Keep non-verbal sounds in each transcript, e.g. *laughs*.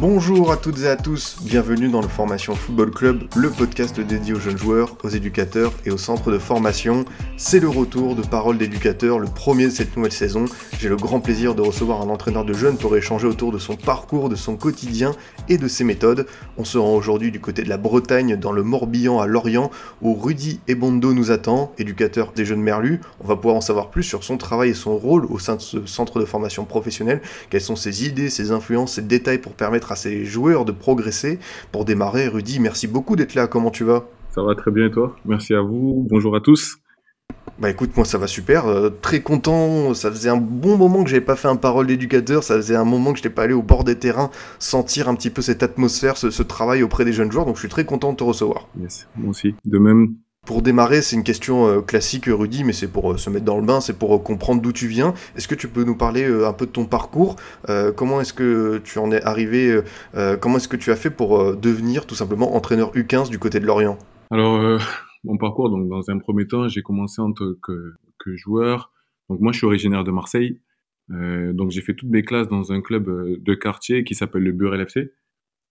Bonjour à toutes et à tous, bienvenue dans le Formation Football Club, le podcast dédié aux jeunes joueurs, aux éducateurs et aux centres de formation. C'est le retour de Parole d'éducateur, le premier de cette nouvelle saison. J'ai le grand plaisir de recevoir un entraîneur de jeunes pour échanger autour de son parcours, de son quotidien et de ses méthodes. On se rend aujourd'hui du côté de la Bretagne, dans le Morbihan à Lorient, où Rudy Ebondo nous attend, éducateur des jeunes merlus. On va pouvoir en savoir plus sur son travail et son rôle au sein de ce centre de formation professionnelle, quelles sont ses idées, ses influences, ses détails pour permettre à ses joueurs de progresser. Pour démarrer, Rudy, merci beaucoup d'être là, comment tu vas? Ça va très bien et toi? Merci à vous, bonjour à tous. Bah écoute, moi ça va super, euh, très content, ça faisait un bon moment que j'avais pas fait un parole d'éducateur, ça faisait un moment que j'étais pas allé au bord des terrains, sentir un petit peu cette atmosphère, ce, ce travail auprès des jeunes joueurs, donc je suis très content de te recevoir. Yes, moi aussi. De même, Pour démarrer, c'est une question euh, classique, Rudy, mais c'est pour euh, se mettre dans le bain, c'est pour euh, comprendre d'où tu viens. Est-ce que tu peux nous parler un peu de ton parcours Comment est-ce que tu en es arrivé Comment est-ce que tu as fait pour devenir tout simplement entraîneur U15 du côté de Lorient? Alors mon parcours, donc dans un premier temps, j'ai commencé en tant que, joueur. Donc moi, je suis originaire de Marseille. Donc j'ai fait toutes mes classes dans un club de quartier qui s'appelle le Burel FC,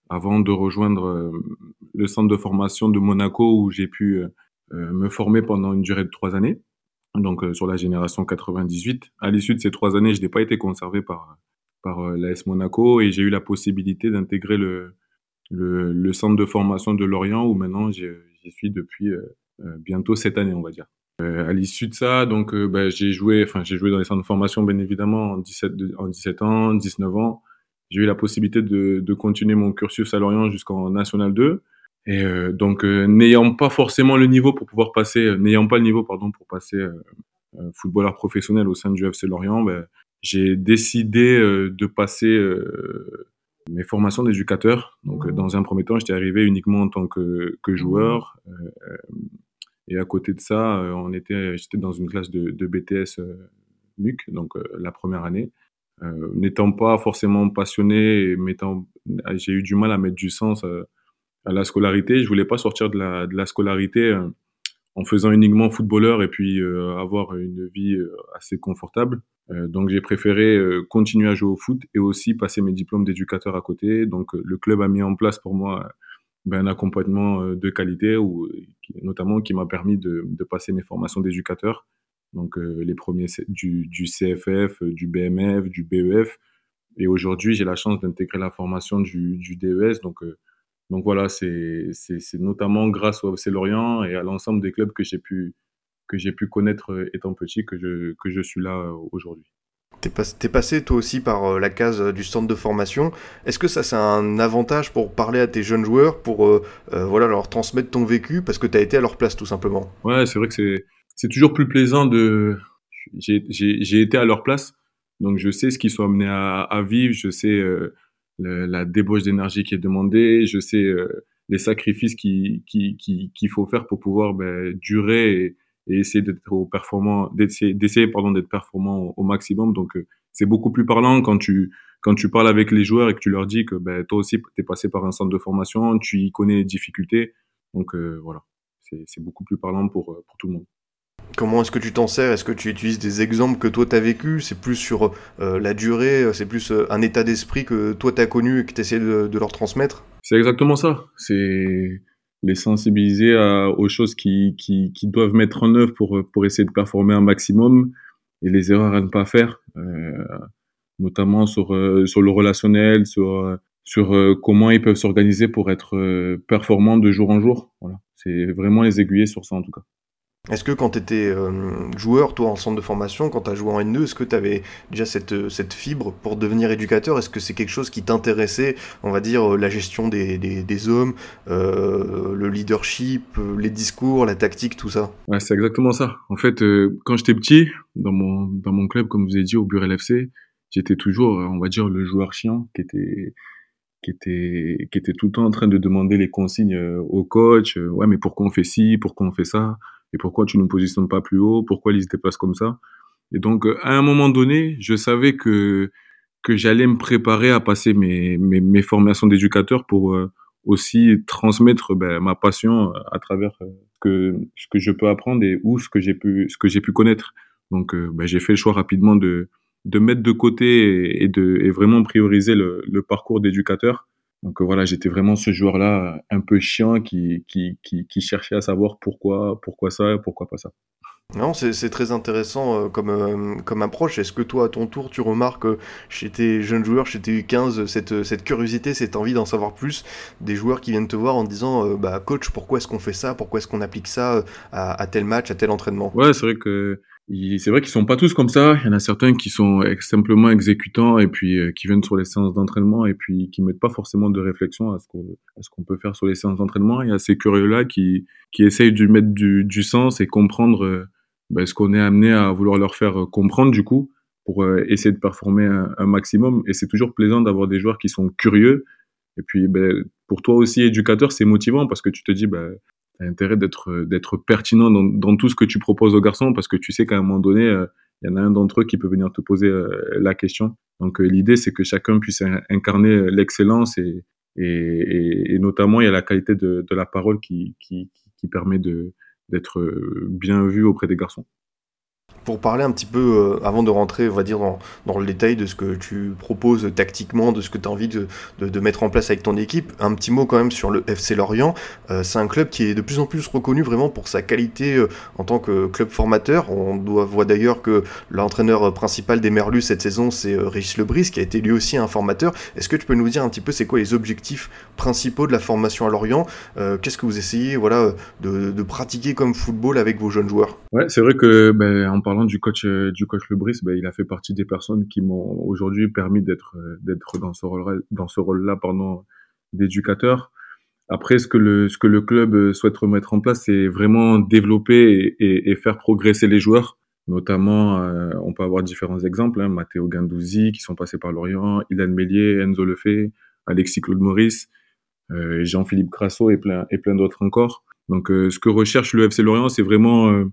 avant de rejoindre le centre de formation de Monaco où j'ai pu me former pendant une durée de trois années. Donc euh, sur la génération 98. À l'issue de ces trois années, je n'ai pas été conservé par par euh, l'AS Monaco et j'ai eu la possibilité d'intégrer le, le centre de formation de Lorient où maintenant j'y suis depuis euh, euh, bientôt cette année, on va dire. Euh, à l'issue de ça, donc euh, bah, j'ai joué, enfin j'ai joué dans les centres de formation bien évidemment en 17, de- en 17 ans, 19 ans. J'ai eu la possibilité de, de continuer mon cursus à Lorient jusqu'en National 2. Et euh, donc euh, n'ayant pas forcément le niveau pour pouvoir passer, euh, n'ayant pas le niveau pardon pour passer euh, euh, footballeur professionnel au sein du FC Lorient, ben, j'ai décidé euh, de passer euh, mes formations d'éducateur. Donc dans un premier temps, j'étais arrivé uniquement en tant que, que joueur. euh, euh, et à côté de ça, on était, j'étais dans une classe de, de BTS euh, MUC, donc euh, la première année. Euh, N'étant pas forcément passionné, et m'étant- j'ai eu du mal à mettre du sens euh, à la scolarité. Je voulais pas sortir de la, scolarité euh, en faisant uniquement footballeur et puis euh, avoir une vie euh, assez confortable. Donc j'ai préféré continuer à jouer au foot et aussi passer mes diplômes d'éducateur à côté. Donc le club a mis en place pour moi ben, un accompagnement de qualité, notamment qui m'a permis de, passer mes formations d'éducateur. Donc les premiers du, CFF, du BMF, du BEF. Et aujourd'hui, j'ai la chance d'intégrer la formation du, du DES. Donc, donc voilà, c'est notamment grâce au FC Lorient et à l'ensemble des clubs que j'ai pu, que j'ai pu connaître euh, étant petit que je, que je suis là euh, aujourd'hui. T'es pas- passé toi aussi par euh, la case du centre de formation. Est-ce que ça c'est un avantage pour parler à tes jeunes joueurs, pour euh, euh, voilà, leur transmettre ton vécu, parce que tu as été à leur place tout simplement? Ouais, c'est vrai que c'est toujours plus plaisant de. J'ai été à leur place, donc je sais ce qu'ils sont amenés à, à vivre, je sais euh, la débauche d'énergie qui est demandée, je sais euh, les sacrifices qui qui qui qu'il faut faire pour pouvoir ben, durer et, et essayer d'être au performant, d'essayer pardon d'être performant au, maximum. Donc euh, c'est beaucoup plus parlant quand tu quand tu parles avec les joueurs et que tu leur dis que ben toi aussi t'es passé par un centre de formation, tu y connais les difficultés, donc euh, voilà, c'est c'est beaucoup plus parlant pour euh, pour tout le monde. Comment est-ce que tu t'en sers? Est-ce que tu utilises des exemples que toi t'as vécu C'est plus sur euh, la durée, euh, c'est plus euh, un état d'esprit que toi t'as connu et que t'essaies de, de leur transmettre? C'est exactement ça. C'est les sensibiliser aux choses qui, doivent mettre en œuvre pour, essayer de performer un maximum et les erreurs à ne pas faire, notamment sur, le relationnel, sur, sur comment ils peuvent s'organiser pour être performants de jour en jour. Voilà. C'est vraiment les aiguiller sur ça en tout cas. Est-ce que quand tu étais joueur, toi, en centre de formation, quand tu as joué en N2, est-ce que tu avais déjà cette, euh, cette fibre pour devenir éducateur? Est-ce que c'est quelque chose qui t'intéressait, on va dire, euh, la gestion des, des, des hommes, euh, le leadership, euh, les discours, la tactique, tout ça? Ouais, c'est exactement ça. En fait, euh, quand j'étais petit, dans mon, dans mon club, comme vous ai dit, au Burel FC, j'étais toujours, euh, on va dire, le joueur chiant qui était, qui était, qui était tout le temps en train de demander les consignes euh, au coach. euh, ouais, mais pourquoi on fait ci, pourquoi on fait ça et pourquoi tu ne nous positionnes pas plus haut, pourquoi ils se déplacent comme ça? Et donc, à un moment donné, je savais que que j'allais me préparer à passer mes, mes, mes formations d'éducateur pour euh, aussi transmettre ben, ma passion à travers que, ce que je peux apprendre et où ce que j'ai pu, ce que j'ai pu connaître. Donc, ben, j'ai fait le choix rapidement de, de mettre de côté et, de et vraiment prioriser le, le parcours d'éducateur. Donc voilà, j'étais vraiment ce joueur-là un peu chiant qui, qui, qui, qui, cherchait à savoir pourquoi, pourquoi ça, pourquoi pas ça. Non, c'est très intéressant euh, comme, euh, comme approche. Est-ce que toi, à ton tour, tu remarques euh, chez tes jeunes joueurs, chez tes U15, cette, cette curiosité, cette envie d'en savoir plus des joueurs qui viennent te voir en disant bah, Coach, pourquoi est-ce qu'on fait ça? Pourquoi est-ce qu'on applique ça à, à, tel match, à tel entraînement? Ouais, c'est vrai que c'est vrai qu'ils sont pas tous comme ça. Il y en a certains qui sont simplement exécutants et puis qui viennent sur les séances d'entraînement et puis qui mettent pas forcément de réflexion à ce qu'on peut faire sur les séances d'entraînement. Il y a ces curieux là qui qui essayent de mettre du, du sens et comprendre ben, ce qu'on est amené à vouloir leur faire euh, comprendre du coup pour euh, essayer de performer un, maximum. Et c'est toujours plaisant d'avoir des joueurs qui sont curieux. Et puis ben, pour toi aussi, éducateur, c'est motivant parce que tu te dis, ben, tu as intérêt d'être euh, d'être pertinent dans, dans, tout ce que tu proposes aux garçons parce que tu sais qu'à un moment donné, il y en a un d'entre eux qui peut venir te poser la question. Donc l'idée, c'est que chacun puisse incarner l'excellence et, et, notamment, il y a la qualité de, la parole qui, qui, qui permet de, d'être euh, bien vu auprès des garçons pour parler un petit peu, euh, avant de rentrer, on va dire, dans, le détail de ce que tu proposes tactiquement, de ce que tu as envie de, mettre en place avec ton équipe, un petit mot quand même sur le FC Lorient. Euh, c'est un club qui est de plus en plus reconnu vraiment pour sa qualité euh, en tant que club formateur. On doit voir d'ailleurs que l'entraîneur principal des Merlus cette saison, c'est Régis Lebris, qui a été lui aussi un formateur. Est-ce que tu peux nous dire un petit peu c'est quoi les objectifs principaux de la formation à Lorient? Qu'est-ce que vous essayez voilà, de, de, pratiquer comme football avec vos jeunes joueurs? Ouais, c'est vrai que ben, en parlant du coach euh, du coach Lebris, ben, il a fait partie des personnes qui m'ont aujourd'hui permis d'être euh, d'être dans ce rôle dans ce rôle-là pardon d'éducateur. Après, ce que le ce que le club euh, souhaite remettre en place, c'est vraiment développer et, faire progresser les joueurs. Notamment, on peut avoir différents exemples, hein, Matteo Gandouzi qui sont passés par Lorient, Ilan Mélier, Enzo Lefebvre, Alexis Claude Maurice, Jean-Philippe Grasso et plein et plein d'autres encore. Donc, ce que recherche le FC Lorient, c'est vraiment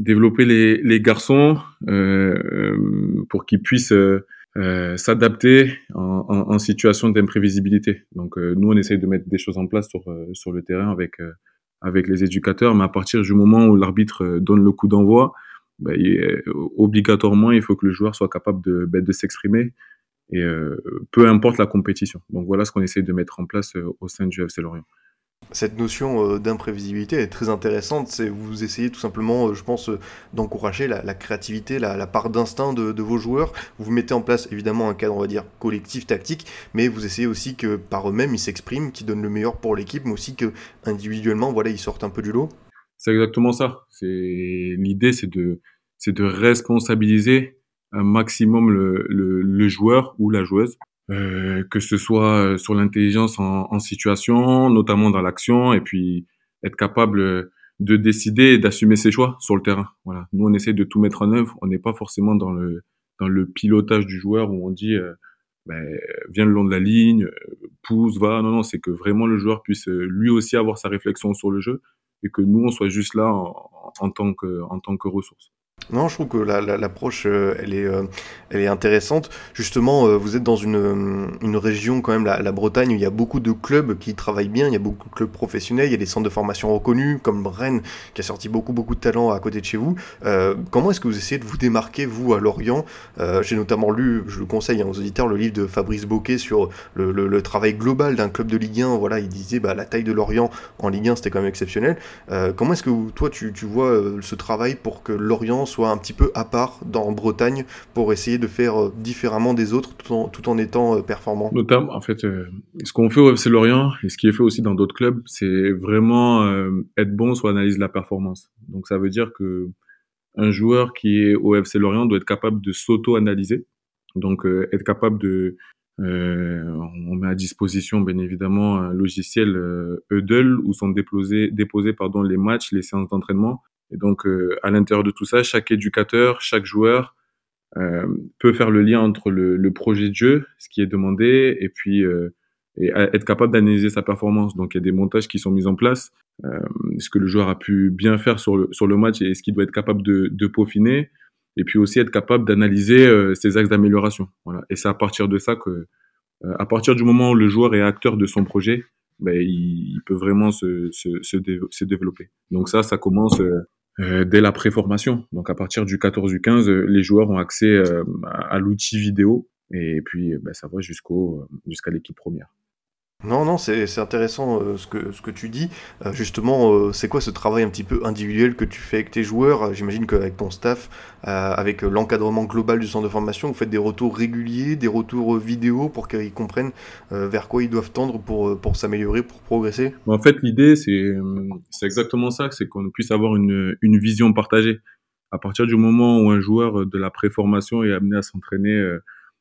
développer les, les garçons euh, euh pour qu'ils puissent euh, euh, s'adapter en, en, en, situation d'imprévisibilité. Donc nous, on essaye de mettre des choses en place sur, sur le terrain avec, avec les éducateurs, mais à partir du moment où l'arbitre donne le coup d'envoi, ben, obligatoirement, il faut que le joueur soit capable de, ben, de s'exprimer, et peu importe la compétition. Donc voilà ce qu'on essaye de mettre en place au sein du FC Lorient cette notion euh, d'imprévisibilité est très intéressante. Vous essayez tout simplement, euh, je pense, euh, d'encourager la, créativité, la, part d'instinct de, vos joueurs. Vous mettez en place évidemment un cadre, on va dire, collectif, tactique, mais vous essayez aussi que par eux-mêmes ils s'expriment, qu'ils donnent le meilleur pour l'équipe, mais aussi que individuellement, voilà, ils sortent un peu du lot. C'est exactement ça. L'idée, c'est de, responsabiliser un maximum le joueur ou la joueuse euh, que ce soit euh, sur l'intelligence en, en, situation, notamment dans l'action, et puis être capable de décider et d'assumer ses choix sur le terrain. Voilà. Nous, on essaie de tout mettre en œuvre. On n'est pas forcément dans le dans le pilotage du joueur où on dit euh, ben, viens le long de la ligne, pousse, va. Non, non, c'est que vraiment le joueur puisse lui aussi avoir sa réflexion sur le jeu et que nous, on soit juste là en, en tant que en tant que ressource. Non, je trouve que l'approche, la, euh, elle, est, euh, elle est intéressante. Justement, euh, vous êtes dans une, une région, quand même, la, Bretagne, où il y a beaucoup de clubs qui travaillent bien, il y a beaucoup de clubs professionnels, il y a des centres de formation reconnus, comme Rennes, qui a sorti beaucoup, beaucoup de talents à côté de chez vous. Comment est-ce que vous essayez de vous démarquer, vous, à Lorient? J'ai notamment lu, je le conseille hein, aux auditeurs, le livre de Fabrice Boquet sur le travail global d'un club de Ligue 1. Voilà, il disait, bah, la taille de Lorient en Ligue 1, c'était quand même exceptionnel. comment est-ce que toi, tu, tu vois ce travail pour que Lorient soit un petit peu à part dans Bretagne pour essayer de faire euh, différemment des autres tout en, tout en étant euh, performant Notamment, en fait, euh, ce qu'on fait au FC Lorient et ce qui est fait aussi dans d'autres clubs, c'est vraiment être bon sur l'analyse de la performance. Donc ça veut dire que un joueur qui est au FC Lorient doit être capable de s'auto-analyser, donc être capable de on met à disposition bien évidemment un logiciel euh, Eudel où sont déposés, déposés pardon, les matchs, les séances d'entraînement et donc, euh, à l'intérieur de tout ça, chaque éducateur, chaque joueur euh, peut faire le lien entre le, projet de jeu, ce qui est demandé, et puis euh, être capable d'analyser sa performance. Donc il y a des montages qui sont mis en place, ce que le joueur a pu bien faire sur le, match et ce qu'il doit être capable de, peaufiner, et puis aussi être capable d'analyser ses axes d'amélioration. Voilà. Et c'est à partir de ça que, à partir du moment où le joueur est acteur de son projet, ben, il, peut vraiment se, développer. Donc ça, ça commence euh, euh, dès la préformation. Donc à partir du 14 du 15, les joueurs ont accès à, à l'outil vidéo et puis ben, ça va jusqu'au jusqu'à l'équipe première. Non, non, c'est intéressant euh, ce, que, ce que tu dis. Euh, justement, euh, c'est quoi ce travail un petit peu individuel que tu fais avec tes joueurs? J'imagine qu'avec ton staff, avec l'encadrement global du centre de formation, vous faites des retours réguliers, des retours vidéo pour qu'ils comprennent vers quoi ils doivent tendre pour, pour s'améliorer, pour progresser? En fait, l'idée, c'est exactement ça, c'est qu'on puisse avoir une, une vision partagée. À partir du moment où un joueur de la préformation est amené à s'entraîner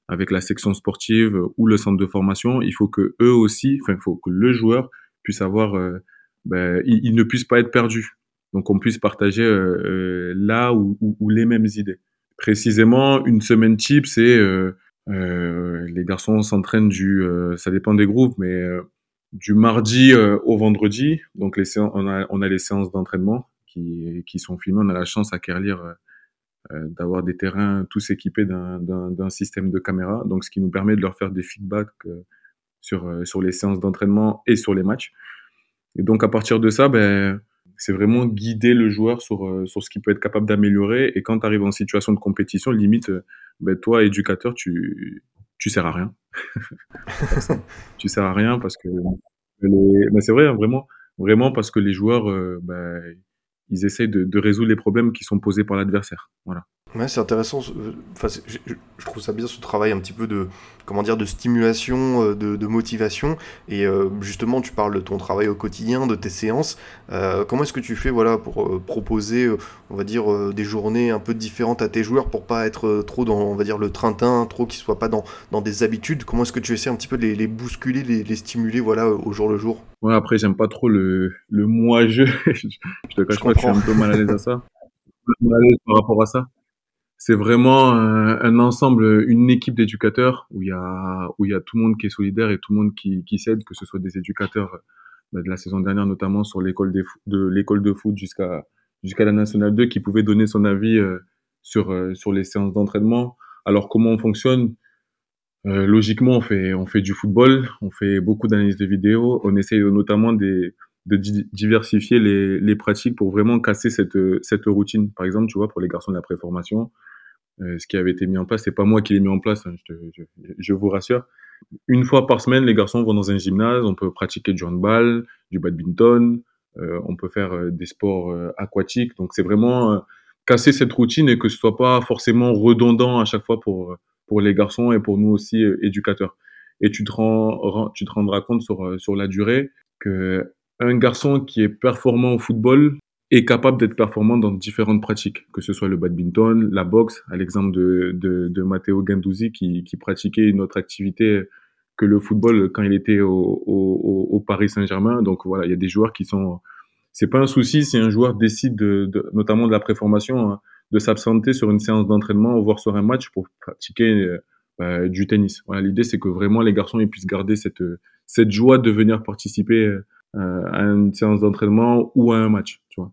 avec la section sportive ou le centre de formation, il faut que eux aussi, enfin, il faut que le joueur puisse avoir, euh, ben, il, ne puisse pas être perdu. Donc, on puisse partager euh, euh là ou, les mêmes idées. Précisément, une semaine type, c'est euh, les garçons s'entraînent du, ça dépend des groupes, mais du mardi au vendredi. Donc, les séances, on a, les séances d'entraînement qui, sont filmées. On a la chance à Kerlire euh, d'avoir des terrains tous équipés d'un système de caméra, donc ce qui nous permet de leur faire des feedbacks euh, sur, euh, sur les séances d'entraînement et sur les matchs. Et donc à partir de ça, ben, c'est vraiment guider le joueur sur, sur ce qu'il peut être capable d'améliorer. Et quand tu arrives en situation de compétition, limite, ben, toi, éducateur, tu, tu sers à rien. *laughs* tu sers à rien parce que mais c'est vrai, hein, vraiment, vraiment parce que les joueurs, ben, ils essayent de, de, résoudre les problèmes qui sont posés par l'adversaire. Voilà. Ouais, c'est intéressant. Enfin, je, je, trouve ça bien ce travail un petit peu de, comment dire, de stimulation, euh, de, de motivation. Et euh, justement, tu parles de ton travail au quotidien, de tes séances. Euh, comment est-ce que tu fais, voilà, pour euh, proposer, on va dire, des journées un peu différentes à tes joueurs pour pas être trop dans, on va dire, le train-train, trop qu'ils soient pas dans, dans des habitudes? Comment est-ce que tu essaies un petit peu de les, les bousculer, les, les, stimuler, voilà, au jour le jour? Ouais, après, j'aime pas trop le, le moi-je. *laughs* je te cache pas que je suis un peu mal à l'aise à ça. Mal à l'aise par rapport à ça c'est vraiment un, un, ensemble, une équipe d'éducateurs où il y a où il y a tout le monde qui est solidaire et tout le monde qui, qui s'aide, que ce soit des éducateurs bah, de la saison dernière notamment sur l'école de l'école de foot jusqu'à jusqu'à la nationale 2 qui pouvait donner son avis euh, sur euh, sur les séances d'entraînement. Alors comment on fonctionne? Euh, Logiquement, on fait on fait du football, on fait beaucoup d'analyses de vidéos, on essaye notamment des de diversifier les, pratiques pour vraiment casser cette, cette routine. Par exemple, tu vois, pour les garçons de la préformation, euh, ce qui avait été mis en place. C'est pas moi qui l'ai mis en place, hein, je, vous rassure. Une fois par semaine, les garçons vont dans un gymnase, on peut pratiquer du handball, du badminton, euh, on peut faire euh, des sports euh, aquatiques. Donc c'est vraiment casser cette routine et que ce soit pas forcément redondant à chaque fois pour pour les garçons et pour nous aussi éducateurs. Et tu te tu te rendras compte sur sur la durée que un garçon qui est performant au football est capable d'être performant dans différentes pratiques, que ce soit le badminton, la boxe, à l'exemple de, de, de Matteo Gendouzi qui, qui pratiquait une autre activité que le football quand il était au, au, au Paris Saint-Germain. Donc voilà, il y a des joueurs qui sont... C'est pas un souci si un joueur décide, de, de notamment de la préformation, hein, de s'absenter sur une séance d'entraînement, voire sur un match pour pratiquer euh, du tennis. Voilà, l'idée c'est que vraiment les garçons ils puissent garder cette, cette joie de venir participer euh, à une séance d'entraînement ou à un match, tu vois.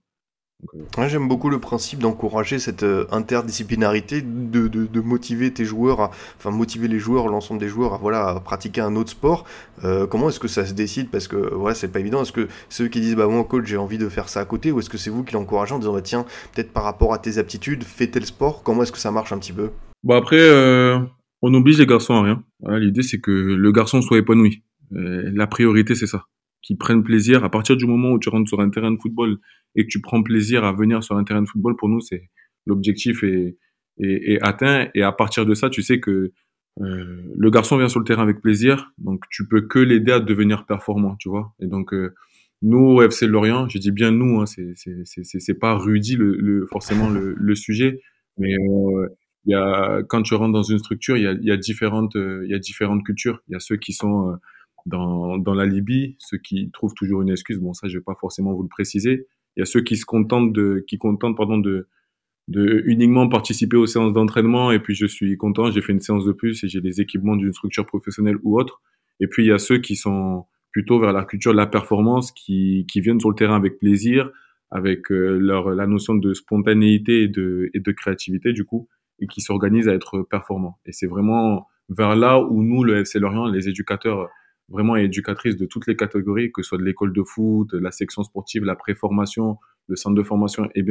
Euh, ouais, J'aime beaucoup le principe d'encourager cette euh, interdisciplinarité, de, de, de, motiver tes joueurs, à, enfin motiver les joueurs, l'ensemble des joueurs à, voilà, à pratiquer un autre sport. Euh, comment est-ce que ça se décide? Parce que voilà, c'est pas évident. Est-ce que ceux qui disent bah moi coach j'ai envie de faire ça à côté, ou est-ce que c'est vous qui l'encouragez en disant bah tiens peut-être par rapport à tes aptitudes fais tel sport? Comment est-ce que ça marche un petit peu? Bon après euh, on oblige les garçons à rien. Voilà, L'idée c'est que le garçon soit épanoui. la priorité c'est ça qui prennent plaisir. À partir du moment où tu rentres sur un terrain de football et que tu prends plaisir à venir sur un terrain de football, pour nous, c'est l'objectif est, est, est, atteint. Et à partir de ça, tu sais que euh, le garçon vient sur le terrain avec plaisir, donc tu peux que l'aider à devenir performant, tu vois. Et donc euh, nous au FC Lorient, je dis bien nous, hein, c'est c'est pas Rudy le, le forcément le, le, sujet, mais euh, y a quand tu rentres dans une structure, il y a, y a différentes il y a différentes cultures. Il y a ceux qui sont dans, dans la Libye, ceux qui trouvent toujours une excuse, bon ça je vais pas forcément vous le préciser, il y a ceux qui se contentent de, qui contentent pardon de, de uniquement participer aux séances d'entraînement et puis je suis content, j'ai fait une séance de plus et j'ai les équipements d'une structure professionnelle ou autre. Et puis il y a ceux qui sont plutôt vers la culture de la performance, qui, qui viennent sur le terrain avec plaisir, avec euh, leur la notion de spontanéité et de, et de créativité du coup, et qui s'organisent à être performants. Et c'est vraiment vers là où nous, le FC Lorient, les éducateurs vraiment éducatrices de toutes les catégories, que ce soit de l'école de foot, la section sportive, la préformation, le centre de formation et,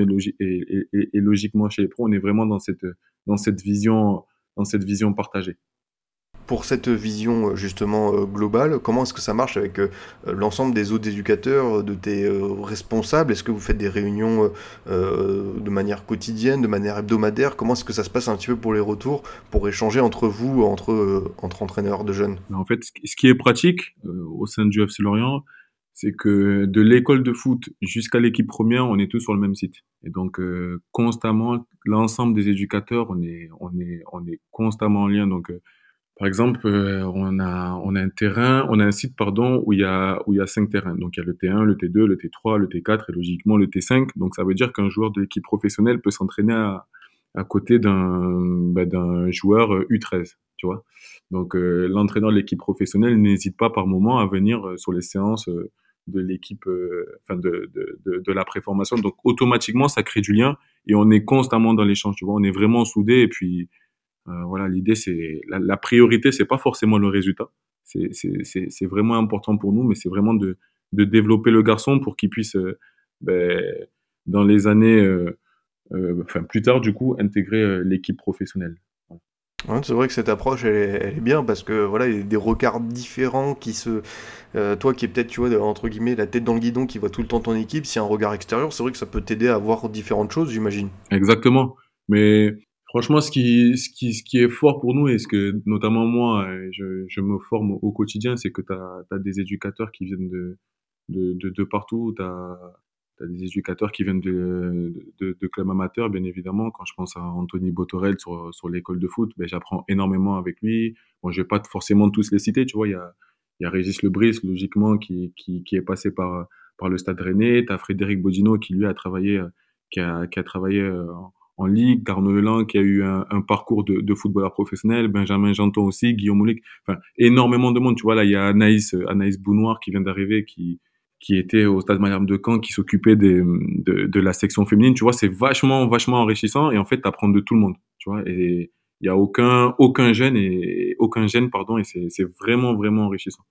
et, logiquement chez les pros, on est vraiment dans cette dans cette vision dans cette vision partagée pour cette vision euh, justement euh, globale, comment est-ce que ça marche avec euh, l'ensemble des autres éducateurs, de tes responsables? Est-ce que vous faites des réunions de manière quotidienne, de manière hebdomadaire? Comment est-ce que ça se passe un petit peu pour les retours, pour échanger entre vous, entre, entre entraîneurs de jeunes? En fait, ce qui est pratique au sein du FC Lorient, c'est que de l'école de foot jusqu'à l'équipe première, on est tous sur le même site. Et donc constamment, l'ensemble des éducateurs, on est, on est, on est constamment en lien. Donc par exemple, euh, on a on a un terrain, on a un site pardon où il y a où il y a cinq terrains. Donc il y a le T1, le T2, le T3, le T4 et logiquement le T5. Donc ça veut dire qu'un joueur de l'équipe professionnelle peut s'entraîner à, à côté d'un bah, d'un joueur U13, tu vois. Donc euh, l'entraîneur de l'équipe professionnelle n'hésite pas par moment à venir euh, sur les séances de l'équipe, enfin de, de, de, de, la préformation. Donc automatiquement ça crée du lien et on est constamment dans l'échange, tu vois. On est vraiment soudés et puis euh, voilà, l'idée c'est la, la, priorité, c'est pas forcément le résultat. C'est vraiment important pour nous, mais c'est vraiment de, de développer le garçon pour qu'il puisse, euh, ben, dans les années, euh, euh, enfin plus tard du coup, intégrer euh, l'équipe professionnelle. C'est vrai que cette approche elle est, elle est, bien parce que voilà il y a des regards différents qui se euh, toi qui es peut-être tu vois entre guillemets la tête dans le guidon qui voit tout le temps ton équipe si un regard extérieur c'est vrai que ça peut t'aider à voir différentes choses j'imagine exactement mais Franchement, ce qui, ce qui, ce qui est fort pour nous et ce que, notamment moi, je, je me forme au quotidien, c'est que tu as, des éducateurs qui viennent de, de, de, partout. Tu as, des éducateurs qui viennent de, de, de, clubs amateurs, bien évidemment. Quand je pense à Anthony Botorel sur, sur l'école de foot, ben, j'apprends énormément avec lui. Bon, je vais pas forcément tous les citer, tu vois. Il y a, y a Régis Lebris, logiquement, qui, qui, qui est passé par, par le Stade Rennais. Tu as Frédéric Bodino qui, lui, a travaillé, qui a, qui a travaillé en, en ligue, Garno Leland qui a eu un, un parcours de, de, footballeur professionnel, Benjamin Janton aussi, Guillaume Moulik, enfin énormément de monde. Tu vois là, il y a Anaïs Anaïs Bounoir qui vient d'arriver, qui qui était au stade Malherbe de Caen, qui s'occupait de, de la section féminine. Tu vois, c'est vachement vachement enrichissant et en fait, t'apprends de tout le monde. Tu vois, et il y a aucun aucun gêne et aucun gêne pardon et c'est vraiment vraiment enrichissant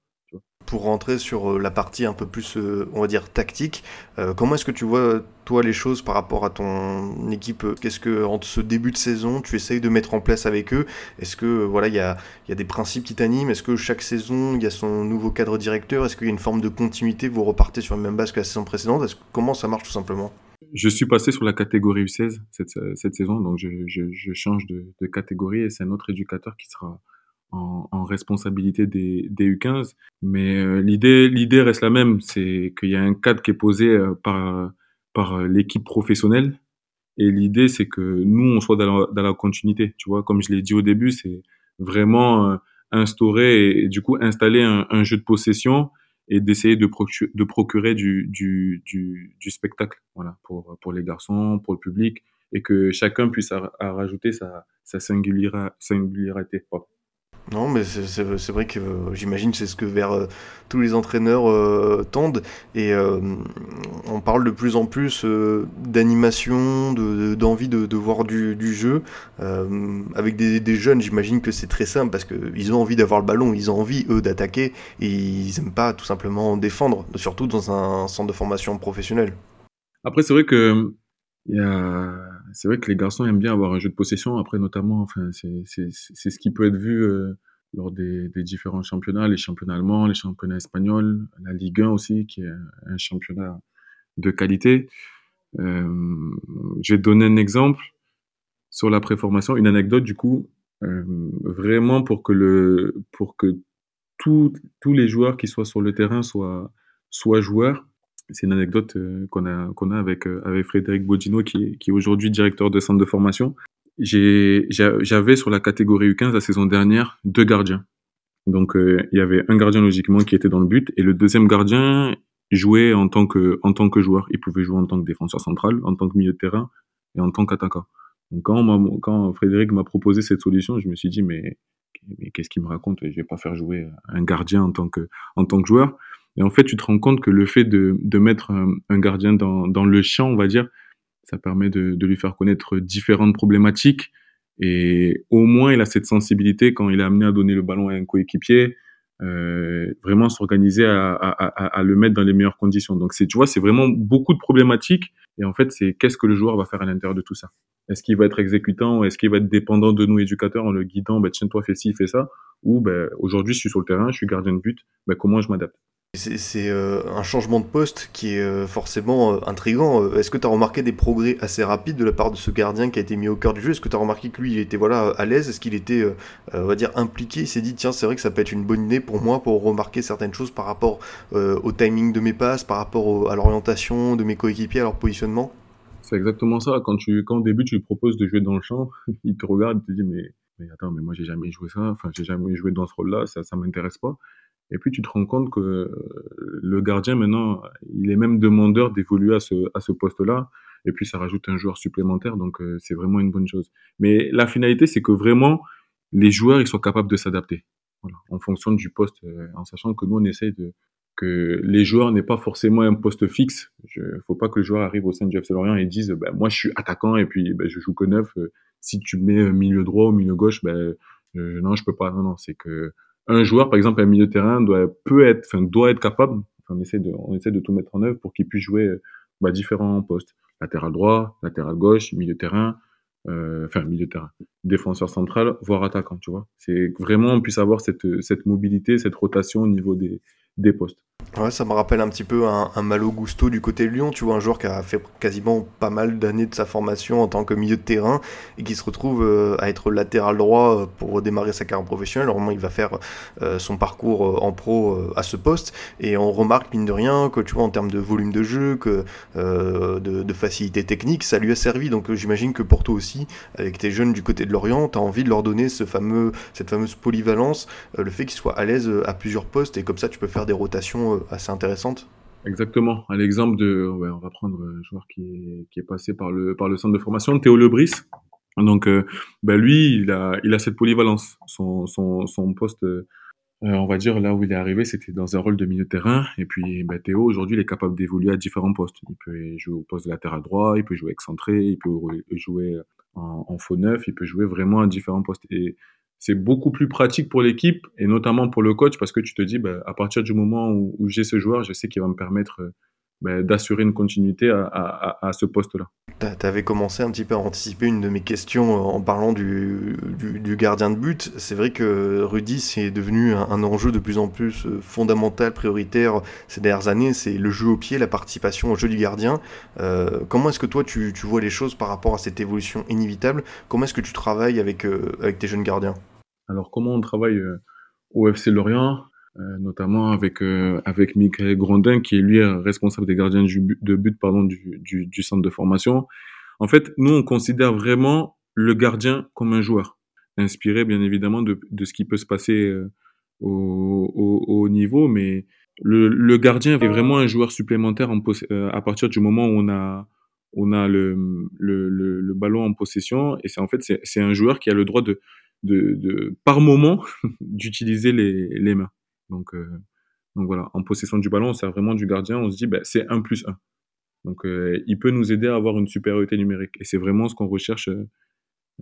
pour rentrer sur euh, la partie un peu plus, euh, on va dire, tactique, euh, comment est-ce que tu vois, toi, les choses par rapport à ton équipe Qu'est-ce que, entre ce début de saison, tu essayes de mettre en place avec eux? Est-ce que, voilà, il y a, y a des principes qui t'animent? Est-ce que chaque saison, il y a son nouveau cadre directeur? Est-ce qu'il y a une forme de continuité? Vous repartez sur la même base que la saison précédente? Comment ça marche tout simplement? Je suis passé sur la catégorie U16 cette, cette saison, donc je change de, de catégorie et c'est un autre éducateur qui sera en, responsabilité des, des, U15. Mais euh, l'idée, l'idée reste la même, c'est qu'il y a un cadre qui est posé euh, par, par euh, l'équipe professionnelle. Et l'idée, c'est que nous, on soit dans la, continuité. Tu vois, comme je l'ai dit au début, c'est vraiment instaurer et, du coup installer un, jeu de possession et d'essayer de, procurer, du, du, spectacle voilà, pour, pour les garçons, pour le public, et que chacun puisse rajouter sa, sa singularité. Non, mais c'est vrai que euh, j'imagine c'est ce que vers euh, tous les entraîneurs euh, tendent. Et euh, on parle de plus en plus d'animation, d'envie de, de, voir du, du jeu. avec des, des, jeunes, j'imagine que c'est très simple parce qu'ils ont envie d'avoir le ballon, ils ont envie, eux, d'attaquer. Et ils n'aiment pas tout simplement défendre, surtout dans un centre de formation professionnel. Après, c'est vrai que y a c'est vrai que les garçons aiment bien avoir un jeu de possession. Après, notamment, enfin, c'est ce qui peut être vu euh, lors des, différents championnats, les championnats allemands, les championnats espagnols, la Ligue 1 aussi, qui est un championnat de qualité. Euh, je un exemple sur la préformation, une anecdote du coup, euh, vraiment pour que le, pour que tous les joueurs qui soient sur le terrain soient, soient joueurs c'est une anecdote euh, qu'on a qu'on a avec euh, avec Frédéric Bodino qui qui est aujourd'hui directeur de centre de formation. J'avais sur la catégorie U15 la saison dernière deux gardiens. Donc euh, il y avait un gardien logiquement qui était dans le but et le deuxième gardien jouait en tant que en tant que joueur. Il pouvait jouer en tant que défenseur central, en tant que milieu de terrain et en tant qu'attaquant. Donc quand quand Frédéric m'a proposé cette solution, je me suis dit mais mais qu'est-ce qu'il me raconte? Je vais pas faire jouer un gardien en tant que, en tant que joueur. Et en fait, tu te rends compte que le fait de, de mettre un, gardien dans, dans le champ, on va dire, ça permet de, de lui faire connaître différentes problématiques. Et au moins, il a cette sensibilité quand il est amené à donner le ballon à un coéquipier, euh, vraiment s'organiser à, à, à, à, le mettre dans les meilleures conditions. Donc, tu vois, c'est vraiment beaucoup de problématiques. Et en fait, c'est qu'est-ce que le joueur va faire à l'intérieur de tout ça? Est-ce qu'il va être exécutant? Est-ce qu'il va être dépendant de nous, éducateurs, en le guidant ben, Tiens-toi, fais ci, fais ça? Ou ben, aujourd'hui, je suis sur le terrain, je suis gardien de but. Ben, comment je m'adapte? C'est euh, un changement de poste qui est euh, forcément euh, intrigant. Est-ce que tu as remarqué des progrès assez rapides de la part de ce gardien qui a été mis au cœur du jeu? Est-ce que tu as remarqué que lui, il était voilà, à l'aise? Est-ce qu'il était, on dire, impliqué? Il s'est dit, tiens, c'est vrai que ça peut être une bonne idée pour moi pour remarquer certaines choses par rapport au timing de mes passes, par rapport à l'orientation de mes coéquipiers, à leur positionnement? C'est exactement ça. Quand, tu, quand au début, tu lui proposes de jouer dans le champ, *laughs* il te regarde, il te dit, mais, mais attends, mais moi, j'ai jamais joué ça, enfin, j'ai jamais joué dans ce rôle-là, ça ne m'intéresse pas. Et puis tu te rends compte que euh, le gardien maintenant, il est même demandeur d'évoluer à ce, à ce poste-là. Et puis ça rajoute un joueur supplémentaire, donc euh, c'est vraiment une bonne chose. Mais la finalité, c'est que vraiment les joueurs ils soient capables de s'adapter, voilà, en fonction du poste, euh, en sachant que nous on essaye de que les joueurs n'aient pas forcément un poste fixe. Il faut pas que le joueur arrive au sein du FC Lorient et dise ben, moi je suis attaquant et puis ben, je joue que neuf. si tu mets milieu droit ou milieu gauche, ben non je peux pas. Non non, c'est que un joueur, par exemple, un milieu de terrain doit peut être, doit être capable. on essaie de, on essaie de tout mettre en œuvre pour qu'il puisse jouer bah, différents postes latéral droit, latéral gauche, milieu de terrain, euh, enfin milieu de terrain, défenseur central, voire attaquant. Tu vois, c'est vraiment on puisse avoir cette cette mobilité, cette rotation au niveau des des postes. Ouais, ça me rappelle un petit peu un, Malo Gusto du côté de Lyon, tu vois, un joueur qui a fait quasiment pas mal d'années de sa formation en tant que milieu de terrain et qui se retrouve euh, à être latéral droit euh, pour démarrer sa carrière professionnelle. Normalement, il va faire euh, son parcours en pro à ce poste et on remarque, mine de rien, que tu vois, en termes de volume de jeu, que de, de, facilité technique, ça lui a servi. Donc j'imagine que pour toi aussi, avec tes jeunes du côté de Lorient, tu as envie de leur donner ce fameux, cette fameuse polyvalence, le fait qu'ils soient à l'aise à plusieurs postes et comme ça, tu peux faire des rotations assez intéressantes. Exactement. À l'exemple de, on va prendre un joueur qui est, passé par le, centre de formation, Théo Lebris. Donc, euh, bah lui, il a, cette polyvalence. Son, poste, euh, on va dire, là où il est arrivé, c'était dans un rôle de milieu de terrain. Et puis, bah, Théo, aujourd'hui, il est capable d'évoluer à différents postes. Il peut jouer au poste latéral droit, il peut jouer excentré, il peut jouer en, faux neuf, il peut jouer vraiment à différents postes. Et c'est beaucoup plus pratique pour l'équipe et notamment pour le coach parce que tu te dis, bah, à partir du moment où, où j'ai ce joueur, je sais qu'il va me permettre bah, d'assurer une continuité à, à, à ce poste-là. Tu avais commencé un petit peu à anticiper une de mes questions en parlant du, du, du gardien de but. C'est vrai que Rudy, c'est devenu un, un, enjeu de plus en plus fondamental, prioritaire ces dernières années. C'est le jeu au pied, la participation au jeu du gardien. Euh, comment est-ce que toi, tu, tu, vois les choses par rapport à cette évolution inévitable? Comment est-ce que tu travailles avec, euh, avec tes jeunes gardiens? Alors comment on travaille euh, au FC Lorient, euh, notamment avec euh, avec Michael Grondin qui est lui responsable des gardiens de but pardon du, du, du, centre de formation. En fait, nous on considère vraiment le gardien comme un joueur, inspiré bien évidemment de, de ce qui peut se passer au, au, au, niveau, mais le, le, gardien est vraiment un joueur supplémentaire en à partir du moment où on a on a le, le, le, ballon en possession et c'est en fait c'est un joueur qui a le droit de de, de par moment *laughs* d'utiliser les, les mains. Donc, euh, donc voilà, en possession du ballon, on sert vraiment du gardien. On se dit, bah, c'est 1 plus 1. Donc euh, il peut nous aider à avoir une supériorité numérique. Et c'est vraiment ce qu'on recherche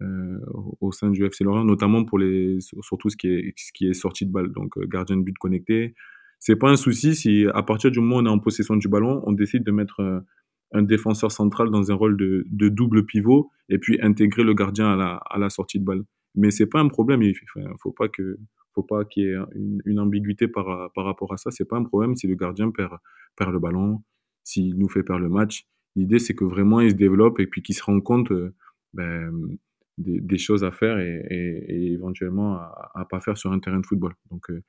euh, au sein du FC Lorient, notamment pour les, surtout ce qui est, ce qui est sorti de balle. Donc gardien de but connecté. C'est pas un souci si à partir du moment où on est en possession du ballon, on décide de mettre un défenseur central dans un rôle de, double pivot et puis intégrer le gardien à la, sortie de balle mais c'est pas un problème. Il faut pas que, faut pas qu'il y ait une, ambiguïté par, par rapport à ça. C'est pas un problème si le gardien perd, perd le ballon, s'il nous fait perdre le match. L'idée, c'est que vraiment il se développe et puis qu'il se rende compte euh, ben, des, choses à faire et, éventuellement à, à, pas faire sur un terrain de football. Donc, euh,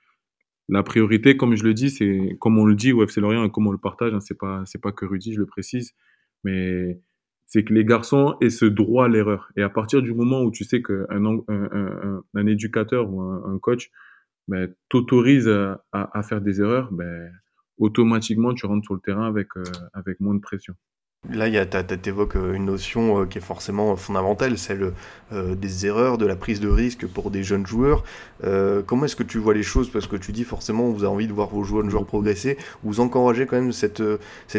la priorité, comme je le dis, c'est comme on le dit au FC Lorient et comme on le partage, hein, c'est pas pas que Rudy, je le précise, mais c'est que les garçons aient ce droit à l'erreur. Et à partir du moment où tu sais qu'un un, éducateur ou un, coach ben, t'autorise à, faire des erreurs, ben, automatiquement tu rentres sur le terrain avec, euh, avec moins de pression. Là, tu évoques euh, une notion euh, qui est forcément fondamentale, celle euh, des erreurs, de la prise de risque pour des jeunes joueurs. comment est-ce que tu vois les choses? Parce que tu dis forcément, vous avez envie de voir vos jeunes joueurs progresser. Vous encouragez quand même cette,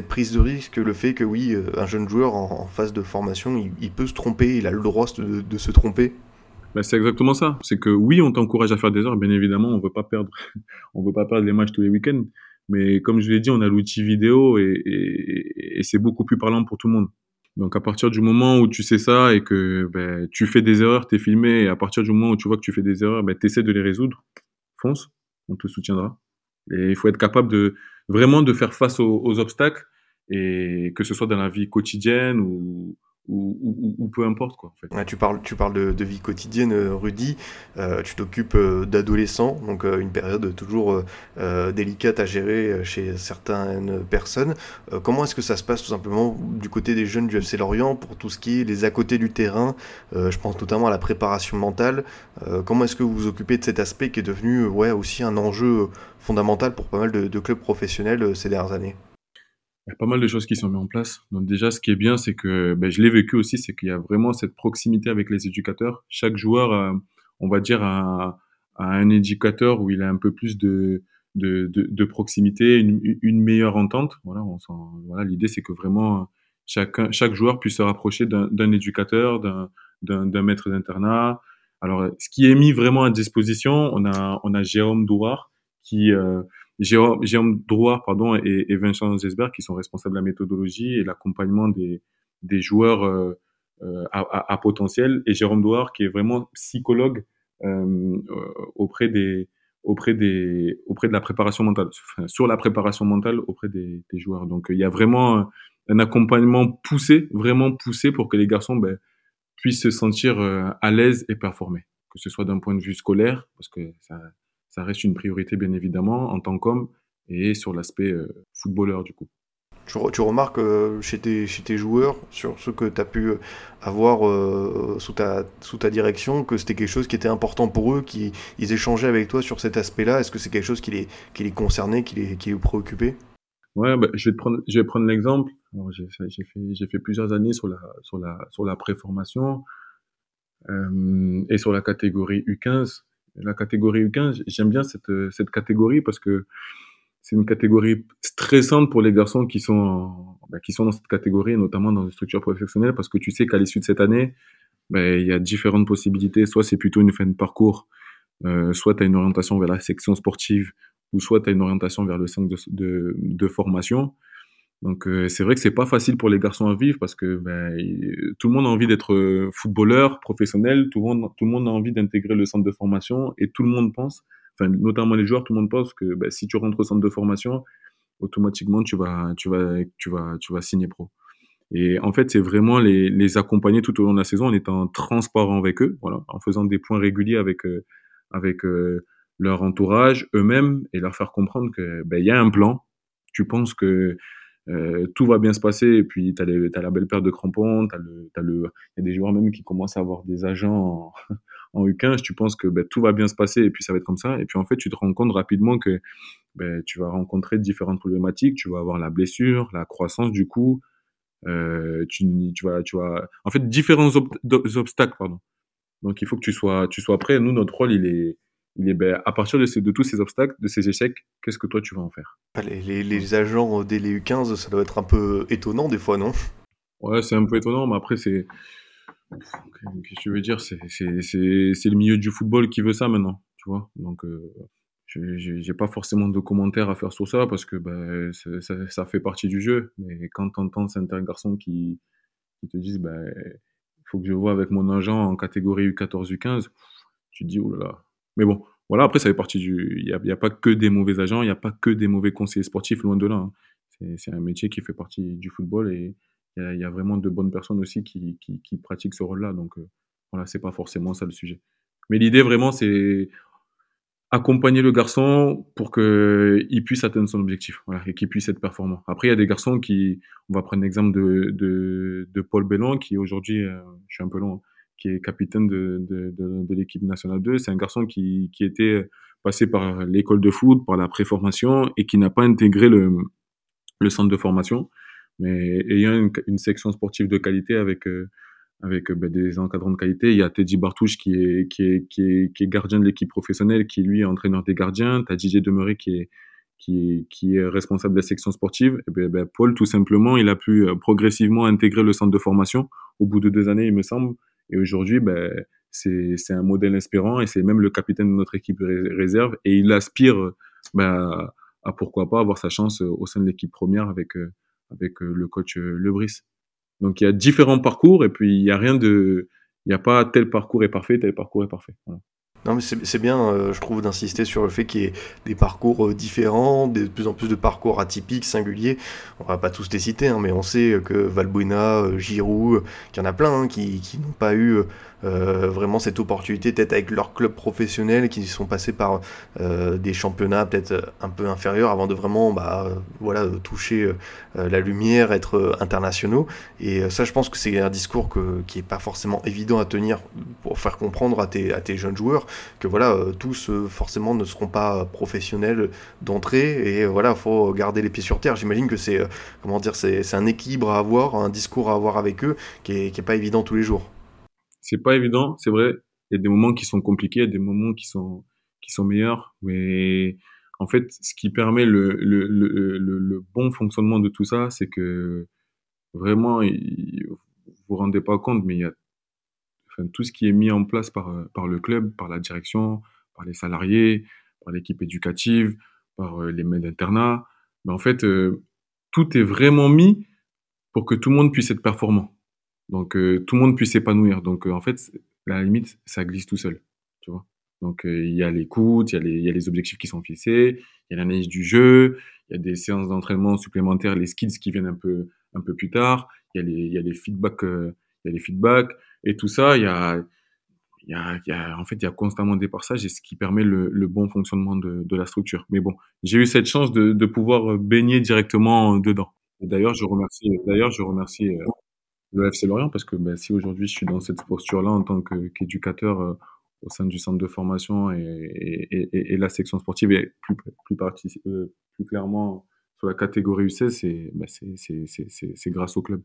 prise de risque, le fait que oui, un jeune joueur en, phase de formation, il, peut se tromper, il a le droit de, se tromper? Bah, c'est exactement ça. C'est que oui, on t'encourage à faire des erreurs. Bien évidemment, on veut *laughs* veut pas perdre les matchs tous les week-ends. Mais comme je l'ai dit, on a l'outil vidéo et, c'est beaucoup plus parlant pour tout le monde. Donc à partir du moment où tu sais ça et que ben, tu fais des erreurs, tu es filmé, et à partir du moment où tu vois que tu fais des erreurs, ben, tu essaies de les résoudre, fonce, on te soutiendra. Et il faut être capable de vraiment de faire face aux, aux obstacles, et que ce soit dans la vie quotidienne ou, ou, peu importe quoi. Tu parles, tu parles de, vie quotidienne, euh, Rudy. Euh, tu t'occupes euh, d'adolescents, donc une période toujours délicate à gérer chez certaines personnes. comment est-ce que ça se passe tout simplement du côté des jeunes du FC Lorient pour tout ce qui est les à côté du terrain Je pense notamment à la préparation mentale. comment est-ce que vous vous occupez de cet aspect qui est devenu ouais aussi un enjeu fondamental pour pas mal de, de clubs professionnels ces dernières années? Il y a pas mal de choses qui sont mises en place. Donc déjà, ce qui est bien, c'est que ben, je l'ai vécu aussi, c'est qu'il y a vraiment cette proximité avec les éducateurs. Chaque joueur, on va dire, a, un éducateur où il a un peu plus de, proximité, une, meilleure entente. Voilà, on voilà l'idée, c'est que vraiment chaque joueur puisse se rapprocher d'un éducateur, d'un maître d'internat. Alors, ce qui est mis vraiment à disposition, on a, on a Jérôme Douard qui euh, Jérôme, Drouard pardon, et, et, Vincent Zesberg qui sont responsables de la méthodologie et l'accompagnement des, des joueurs euh, euh à, à, potentiel, et Jérôme Drouard qui est vraiment psychologue euh, auprès des auprès des auprès de la préparation mentale, sur la préparation mentale auprès des, des, joueurs. Donc il y a vraiment un accompagnement poussé, vraiment poussé pour que les garçons ben, puissent se sentir euh, à l'aise et performer, que ce soit d'un point de vue scolaire, parce que ça ça reste une priorité bien évidemment en tant qu'homme et sur l'aspect euh, footballeur du coup. Tu, tu remarques euh, chez, tes, chez tes joueurs, sur ce que tu as pu avoir euh, sous, ta, sous ta direction, que c'était quelque chose qui était important pour eux, qu'ils échangeaient avec toi sur cet aspect-là? Est-ce que c'est quelque chose qui les, qui les concernait, qui les, qui les préoccupait? Ouais, bah, je vais te prendre, je vais prendre l'exemple. J'ai fait, fait, plusieurs années sur la, sur la, sur la préformation euh, et sur la catégorie U15 la catégorie U15, j'aime bien cette, cette catégorie parce que c'est une catégorie stressante pour les garçons qui sont, bah, qui sont dans cette catégorie, notamment dans une structure professionnelle, parce que tu sais qu'à l'issue de cette année, bah, il y a différentes possibilités. Soit c'est plutôt une fin de parcours, euh, soit tu as une orientation vers la section sportive, ou soit tu as une orientation vers le centre de formation. Donc euh, c'est vrai que c'est pas facile pour les garçons à vivre parce que ben, tout le monde a envie d'être euh, footballeur professionnel, tout le monde, tout le monde a envie d'intégrer le centre de formation et tout le monde pense, enfin notamment les joueurs, tout le monde pense que ben, si tu rentres au centre de formation, automatiquement tu vas, tu vas, tu vas, tu vas signer pro. Et en fait, c'est vraiment les, les accompagner tout au long de la saison en étant transparent avec eux, voilà, en faisant des points réguliers avec euh, avec leur entourage, eux-mêmes, et leur faire comprendre que ben y a un plan. Tu penses que euh, tout va bien se passer et puis tu as, la belle paire de crampons, t'as le, as le, y a des joueurs même qui commencent à avoir des agents en, *laughs* en U15, tu penses que ben, tout va bien se passer et puis ça va être comme ça et puis en fait tu te rends compte rapidement que ben, tu vas rencontrer différentes problématiques, tu vas avoir la blessure, la croissance du coup, euh, tu, tu vas, tu vas, en fait différents obstacles pardon. Donc il faut que tu sois, tu sois prêt. Nous notre rôle il est il est ben, à partir de, ces, de, tous ces obstacles, de ces échecs, qu'est-ce que toi tu vas en faire? Les, les, les, agents des U15, ça doit être un peu étonnant des fois, non? Ouais, c'est un peu étonnant, mais après, c'est. Qu'est-ce que je veux dire C'est le milieu du football qui veut ça maintenant, tu vois? Donc, euh, j'ai pas forcément de commentaires à faire sur ça parce que ben, ça, ça, fait partie du jeu. Mais quand tu entends certains garçons qui, qui te disent, ben, il faut que je vois avec mon agent en catégorie U14, U15, tu te dis, oh là là, mais bon, voilà, après, ça fait partie du. Il n'y a, pas que des mauvais agents, il n'y a pas que des mauvais conseillers sportifs, loin de là. Hein. C'est un métier qui fait partie du football et il y, a vraiment de bonnes personnes aussi qui, pratiquent ce rôle-là. Donc, euh, voilà, c'est pas forcément ça le sujet. Mais l'idée, vraiment, c'est accompagner le garçon pour qu'il puisse atteindre son objectif et qu'il puisse être performant. Après, il y a des garçons qui. On va prendre l'exemple de, Paul Bellon, qui aujourd'hui, euh, je suis un peu long, qui est capitaine de, de, l'équipe nationale 2. C'est un garçon qui, qui était passé par l'école de foot, par la préformation et qui n'a pas intégré le, le centre de formation Mais ayant une, section sportive de qualité avec avec ben, des encadrants de qualité. Il y a Teddy Bartouche qui est, qui est, gardien de l'équipe professionnelle, qui lui est entraîneur des gardiens. Tu as Didier Demeuré qui est, qui est, responsable de la section sportive. Et ben, ben, Paul, tout simplement, il a pu progressivement intégrer le centre de formation au bout de deux années, il me semble. Et aujourd'hui, ben, c'est, c'est un modèle inspirant et c'est même le capitaine de notre équipe réserve. Et il aspire ben, à pourquoi pas avoir sa chance au sein de l'équipe première avec, avec le coach Lebris. Donc il y a différents parcours et puis il y a rien de, il n'y a pas tel parcours est parfait, tel parcours est parfait. Voilà. Non, mais c'est bien, euh, je trouve, d'insister sur le fait qu'il y ait des parcours euh, différents, de plus en plus de parcours atypiques, singuliers. On va pas tous les citer, hein, mais on sait que Valbuena, euh, Giroud, qu'il y en a plein hein, qui, qui n'ont pas eu euh, vraiment cette opportunité, peut-être avec leur club professionnel, qui sont passés par euh, des championnats peut-être un peu inférieurs avant de vraiment bah, voilà, toucher euh, la lumière, être internationaux. Et ça, je pense que c'est un discours qui n'est pas forcément évident à tenir pour faire comprendre à tes, jeunes joueurs que voilà, tous forcément ne seront pas professionnels d'entrée et voilà, faut garder les pieds sur terre. J'imagine que c'est comment dire, c'est un équilibre à avoir, un discours à avoir avec eux qui est, qui est pas évident tous les jours c'est pas évident, c'est vrai. Il y a des moments qui sont compliqués, il y a des moments qui sont qui sont meilleurs, mais en fait, ce qui permet le le, le, le, bon fonctionnement de tout ça, c'est que vraiment, vous vous rendez pas compte, mais il y a tout ce qui est mis en place par par le club, par la direction, par les salariés, par l'équipe éducative, par euh, les maîtres d'internat. Mais en fait, euh, tout est vraiment mis pour que tout le monde puisse être performant. Donc, euh, tout le monde puisse s'épanouir. Donc, euh, en fait, à la limite, ça glisse tout seul, tu vois. Donc, euh, il y a l'écoute, il y, y a les objectifs qui sont fixés, il y a l'analyse du jeu, il y a des séances d'entraînement supplémentaires, les skills qui viennent un peu, un peu plus tard, il y a les, il y a les feedbacks, il y a les feedbacks, et tout ça, il y a, y a, y a, en fait, il y a constamment des passages et ce qui permet le, le bon fonctionnement de, de, la structure. Mais bon, j'ai eu cette chance de, de pouvoir baigner directement dedans. D'ailleurs, je remercie, d'ailleurs, je remercie le FC Lorient parce que ben, si aujourd'hui je suis dans cette posture-là en tant qu'éducateur euh, au sein du centre de formation et, et, et, la section sportive et plus, plus, euh, plus clairement sur la catégorie U16, c'est ben, grâce au club,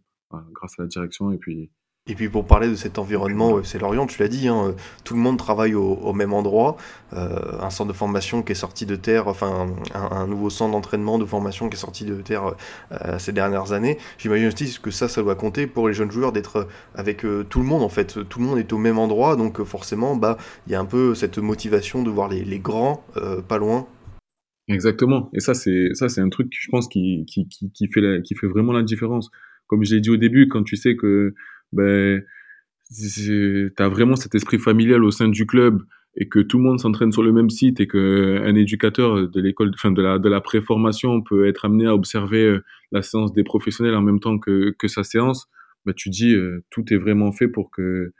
grâce à la direction et puis et puis pour parler de cet environnement, c'est Lorient, tu l'as dit, hein, tout le monde travaille au, même endroit. Euh, un centre de formation qui est sorti de terre, enfin un, nouveau centre d'entraînement de formation qui est sorti de terre euh, ces dernières années. J'imagine aussi que ça, ça doit compter pour les jeunes joueurs d'être avec euh, tout le monde en fait. Tout le monde est au même endroit, donc forcément, bah il y a un peu cette motivation de voir les, grands pas loin. Exactement. Et ça, c'est ça, c'est un truc, je pense, qui, qui, qui, fait qui fait vraiment la différence. Comme je l'ai dit au début, quand tu sais que ben, tu as vraiment cet esprit familial au sein du club et que tout le monde s'entraîne sur le même site et que un éducateur de l'école, enfin de la de la préformation peut être amené à observer euh, la séance des professionnels en même temps que que sa séance, ben tu dis euh, tout est vraiment fait pour que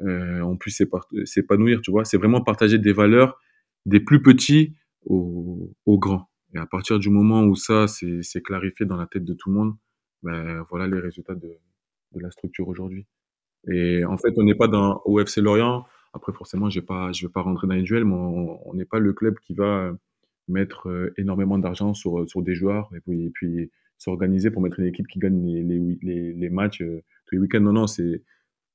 euh, on puisse s'épanouir, tu vois. C'est vraiment partager des valeurs des plus petits aux, aux grands. Et à partir du moment où ça c'est clarifié dans la tête de tout le monde, ben voilà les résultats de de la structure aujourd'hui. Et en fait, on n'est pas dans au FC Lorient. Après, forcément, pas, je vais pas rentrer dans les duels, mais on n'est pas le club qui va mettre euh, énormément d'argent sur, sur des joueurs et puis, puis s'organiser pour mettre une équipe qui gagne les, les, les, matchs euh, tous les week-ends. Non, non, c'est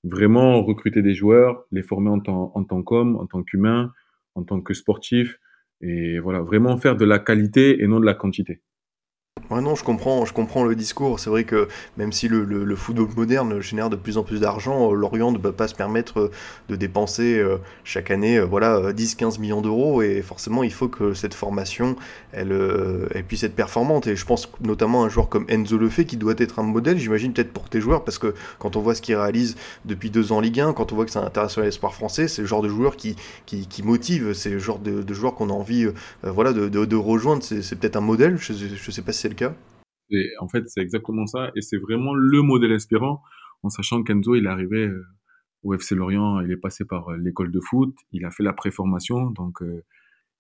vraiment recruter des joueurs, les former en tant, en tant en tant qu'humain, en tant que sportif, et voilà, vraiment faire de la qualité et non de la quantité. Ouais, non, je comprends, je comprends le discours. C'est vrai que même si le, le, football moderne génère de plus en plus d'argent, euh, Lorient ne peut pas se permettre euh, de dépenser euh, chaque année voilà, 10-15 millions d'euros. Et forcément, il faut que cette formation elle, elle puisse être performante. Et je pense notamment à un joueur comme Enzo Lefebvre qui doit être un modèle, j'imagine, peut-être pour tes joueurs, parce que quand on voit ce qu'il réalise depuis deux ans en Ligue 1, quand on voit que c'est un international espoir français, c'est le genre de joueur qui, qui, motive, c'est le genre de, joueur qu'on a envie voilà, de rejoindre. C'est peut-être un modèle, je ne sais pas si c'est le cas. Et en fait, c'est exactement ça. Et c'est vraiment le modèle inspirant, en sachant qu'Enzo, il est arrivé euh, au FC Lorient, il est passé par euh, l'école de foot, il a fait la préformation, donc euh,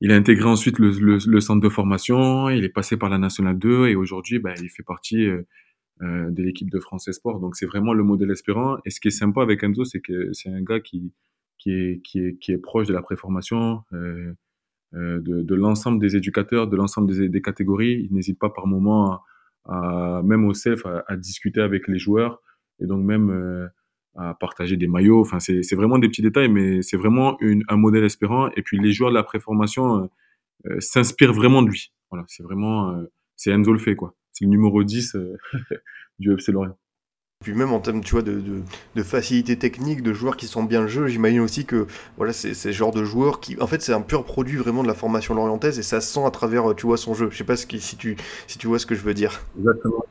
il a intégré ensuite le, centre de formation, il est passé par la Nationale 2 et aujourd'hui, bah, il fait partie de l'équipe de France Sport. Donc c'est vraiment le modèle inspirant. Et ce qui est sympa avec Enzo, c'est que c'est un gars qui, qui, est, qui, qui est proche de la préformation, de, de l'ensemble des éducateurs, de l'ensemble des, des, catégories. Il n'hésite pas par moment à à, même au self, à, à, discuter avec les joueurs et donc même euh, à partager des maillots. Enfin, c'est vraiment des petits détails, mais c'est vraiment une, un modèle espérant. Et puis les joueurs de la préformation euh, s'inspirent vraiment de lui. Voilà, c'est vraiment, c'est Enzo le fait quoi. C'est le numéro 10 *laughs* du FC Lorient. Puis même en termes, tu vois, de, de, de, facilité technique, de joueurs qui sont bien le jeu, j'imagine aussi que voilà, c'est ce genre de joueurs qui, en fait, c'est un pur produit vraiment de la formation lorientaise et ça se sent à travers, tu vois, son jeu. Je sais pas ce qui, si tu si tu vois ce que je veux dire. Exactement.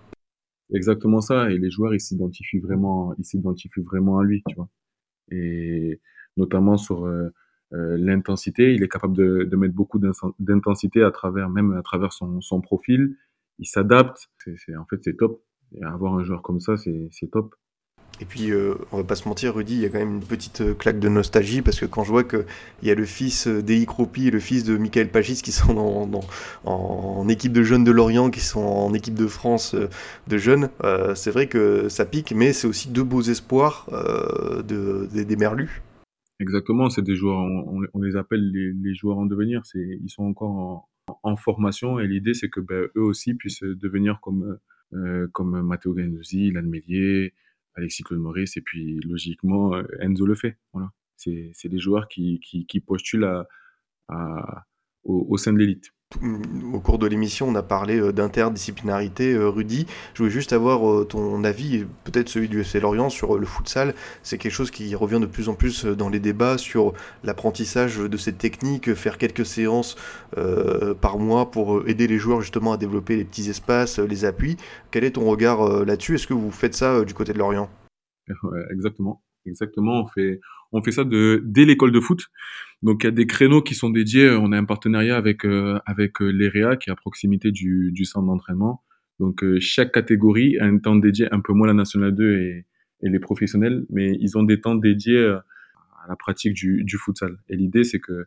Exactement ça. Et les joueurs, ils s'identifient vraiment, ils s'identifient vraiment à lui, tu vois. Et notamment sur euh, euh, l'intensité, il est capable de, de mettre beaucoup d'intensité à travers, même à travers son, son profil. Il s'adapte. C'est, en fait, c'est top. Et avoir un joueur comme ça, c'est top. Et puis, euh, on va pas se mentir, Rudy, il y a quand même une petite euh, claque de nostalgie parce que quand je vois qu'il y a le fils d'Ei Kropi et le fils de Michael Pagis qui sont dans, dans, en, équipe de jeunes de Lorient, qui sont en équipe de France euh, de jeunes, euh, c'est vrai que ça pique, mais c'est aussi deux beaux espoirs euh, de, des, des Merlus. Exactement, c'est des joueurs, on, on, les appelle les, les joueurs en devenir, ils sont encore en, en formation et l'idée c'est que ben, eux aussi puissent devenir comme euh, comme Matteo Ganduzzi, Lan Alexis Claude Maurice, et puis logiquement euh, Enzo le fait. Voilà. C'est des joueurs qui, qui, qui postulent à, au sein de l'élite au cours de l'émission, on a parlé euh, d'interdisciplinarité, euh, Rudy. Je voulais juste avoir euh, ton avis, peut-être celui du FC Lorient, sur le futsal. C'est quelque chose qui revient de plus en plus dans les débats sur l'apprentissage de cette technique, faire quelques séances par mois pour aider les joueurs justement à développer les petits espaces, les appuis. Quel est ton regard là-dessus? Est-ce que vous faites ça du côté de Lorient? *laughs* Exactement. Exactement, on fait, on fait ça dès l'école de foot. Donc il y a des créneaux qui sont dédiés. On a un partenariat avec euh, avec euh, l'EREA qui est à proximité du, du centre d'entraînement. Donc euh, chaque catégorie a un temps dédié, un peu moins la nationale 2 et, et les professionnels, mais ils ont des temps dédiés à la pratique du, du futsal. Et l'idée c'est que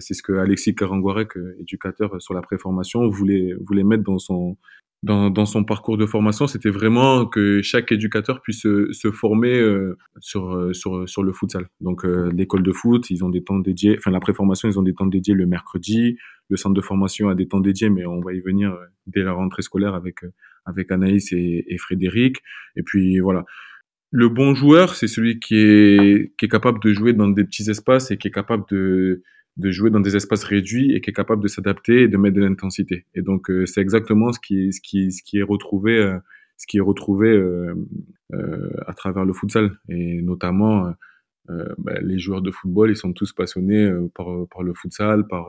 c'est ce que Alexis Karangouarek, éducateur sur la préformation, voulait voulait mettre dans son dans, dans, son parcours de formation, c'était vraiment que chaque éducateur puisse se, se former euh, sur, euh, sur, sur le futsal. Donc euh, l'école de foot, ils ont des temps dédiés, enfin la préformation, ils ont des temps dédiés le mercredi, le centre de formation a des temps dédiés, mais on va y venir euh, dès la rentrée scolaire avec, euh, avec Anaïs et, et Frédéric. Et puis voilà. Le bon joueur, c'est celui qui est, qui est capable de jouer dans des petits espaces et qui est capable de, de jouer dans des espaces réduits et qui est capable de s'adapter et de mettre de l'intensité. Et donc euh, c'est exactement ce qui, ce qui, ce qui est retrouvé, euh, ce qui est retrouvé euh, euh, à travers le futsal. Et notamment bah, les joueurs de football, ils sont tous passionnés par, par le futsal, par